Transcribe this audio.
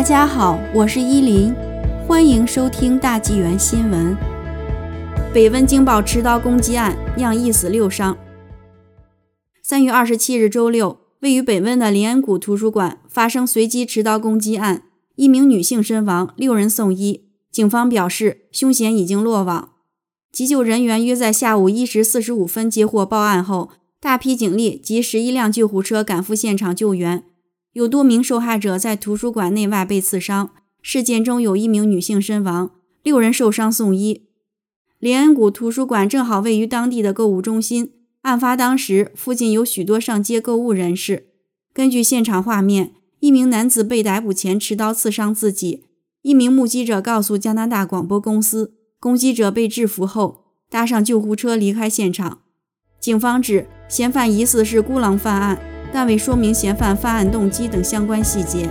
大家好，我是依林，欢迎收听大纪元新闻。北温京报持刀攻击案酿一死六伤。三月二十七日周六，位于北温的林恩谷图书馆发生随机持刀攻击案，一名女性身亡，六人送医。警方表示，凶嫌已经落网。急救人员约在下午一时四十五分接获报案后，大批警力及十一辆救护车赶赴现场救援。有多名受害者在图书馆内外被刺伤，事件中有一名女性身亡，六人受伤送医。林恩谷图书馆正好位于当地的购物中心，案发当时附近有许多上街购物人士。根据现场画面，一名男子被逮捕前持刀刺伤自己。一名目击者告诉加拿大广播公司，攻击者被制服后搭上救护车离开现场。警方指嫌犯疑似是孤狼犯案，但未说明嫌犯犯案动机等相关细节。